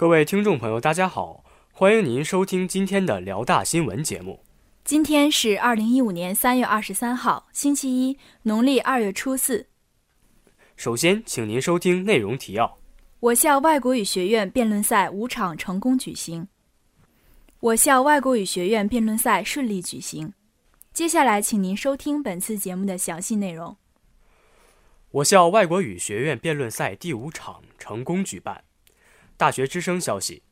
各位听众朋友，大家好，欢迎您收听今天的辽大新闻节目。今天是二零一五年三月二十三号，星期一，农历二月初四。首先，请您收听内容提要：我校外国语学院辩论赛五场成功举行。我校外国语学院辩论赛顺利举行。接下来，请您收听本次节目的详细内容。我校外国语学院辩论赛第五场成功举办。大学之声消息：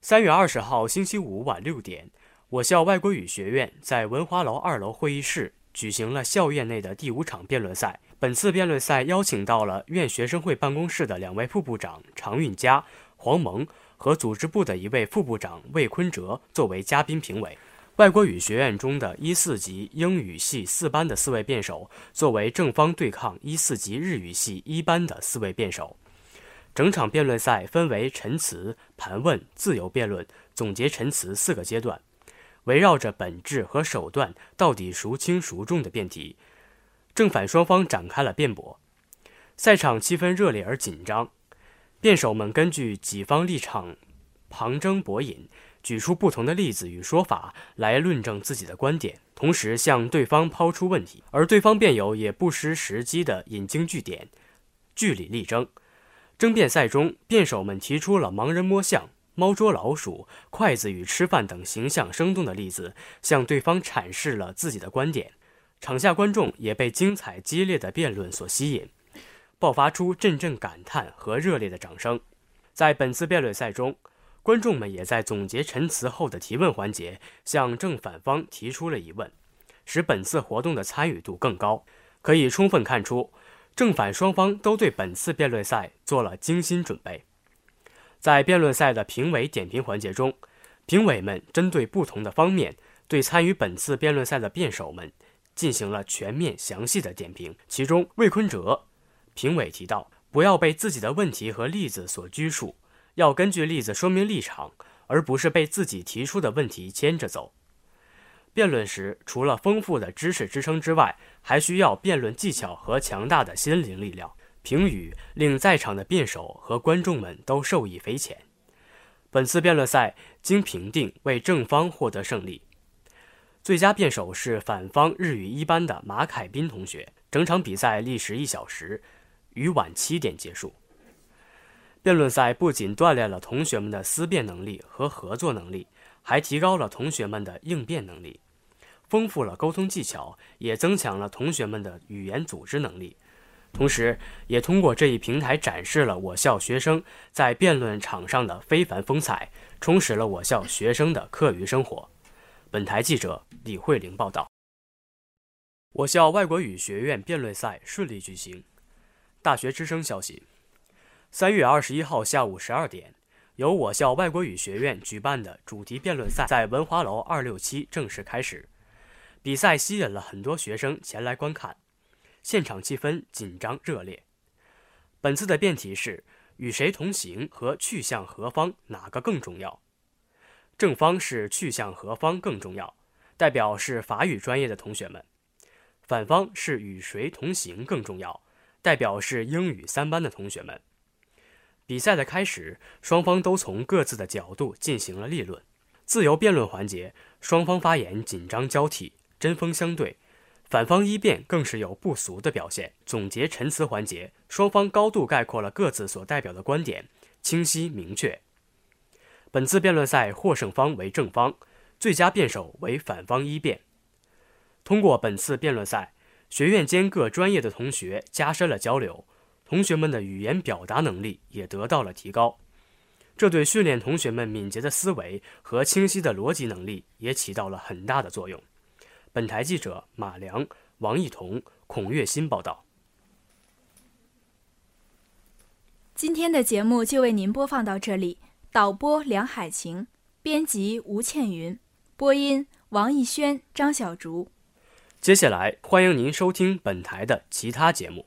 三月二十号星期五晚六点，我校外国语学院在文华楼二楼会议室举行了校院内的第五场辩论赛。本次辩论赛邀请到了院学生会办公室的两位副部长常运佳、黄萌。和组织部的一位副部长魏坤哲作为嘉宾评委，外国语学院中的一四级英语系四班的四位辩手作为正方对抗一四级日语系一班的四位辩手。整场辩论赛分为陈词、盘问、自由辩论、总结陈词四个阶段，围绕着本质和手段到底孰轻孰重的辩题，正反双方展开了辩驳。赛场气氛热烈而紧张。辩手们根据己方立场旁征博引，举出不同的例子与说法来论证自己的观点，同时向对方抛出问题，而对方辩友也不失时机地引经据典，据理力争。争辩赛中，辩手们提出了盲人摸象、猫捉老鼠、筷子与吃饭等形象生动的例子，向对方阐释了自己的观点。场下观众也被精彩激烈的辩论所吸引。爆发出阵阵感叹和热烈的掌声。在本次辩论赛中，观众们也在总结陈词后的提问环节向正反方提出了疑问，使本次活动的参与度更高。可以充分看出，正反双方都对本次辩论赛做了精心准备。在辩论赛的评委点评环节中，评委们针对不同的方面对参与本次辩论赛的辩手们进行了全面详细的点评。其中，魏坤哲。评委提到，不要被自己的问题和例子所拘束，要根据例子说明立场，而不是被自己提出的问题牵着走。辩论时，除了丰富的知识支撑之外，还需要辩论技巧和强大的心灵力量。评语令在场的辩手和观众们都受益匪浅。本次辩论赛经评定，为正方获得胜利。最佳辩手是反方日语一班的马凯斌同学。整场比赛历时一小时。于晚七点结束。辩论赛不仅锻炼了同学们的思辨能力和合作能力，还提高了同学们的应变能力，丰富了沟通技巧，也增强了同学们的语言组织能力。同时，也通过这一平台展示了我校学生在辩论场上的非凡风采，充实了我校学生的课余生活。本台记者李慧玲报道。我校外国语学院辩论赛顺利举行。大学之声消息：三月二十一号下午十二点，由我校外国语学院举办的主题辩论赛在文华楼二六七正式开始。比赛吸引了很多学生前来观看，现场气氛紧张热烈。本次的辩题是“与谁同行和去向何方哪个更重要？”正方是“去向何方更重要”，代表是法语专业的同学们；反方是“与谁同行更重要”。代表是英语三班的同学们。比赛的开始，双方都从各自的角度进行了立论。自由辩论环节，双方发言紧张交替，针锋相对。反方一辩更是有不俗的表现。总结陈词环节，双方高度概括了各自所代表的观点，清晰明确。本次辩论赛获胜方为正方，最佳辩手为反方一辩。通过本次辩论赛。学院间各专业的同学加深了交流，同学们的语言表达能力也得到了提高，这对训练同学们敏捷的思维和清晰的逻辑能力也起到了很大的作用。本台记者马良、王艺彤、孔月新报道。今天的节目就为您播放到这里，导播梁海晴，编辑吴倩云，播音王艺轩、张小竹。接下来，欢迎您收听本台的其他节目。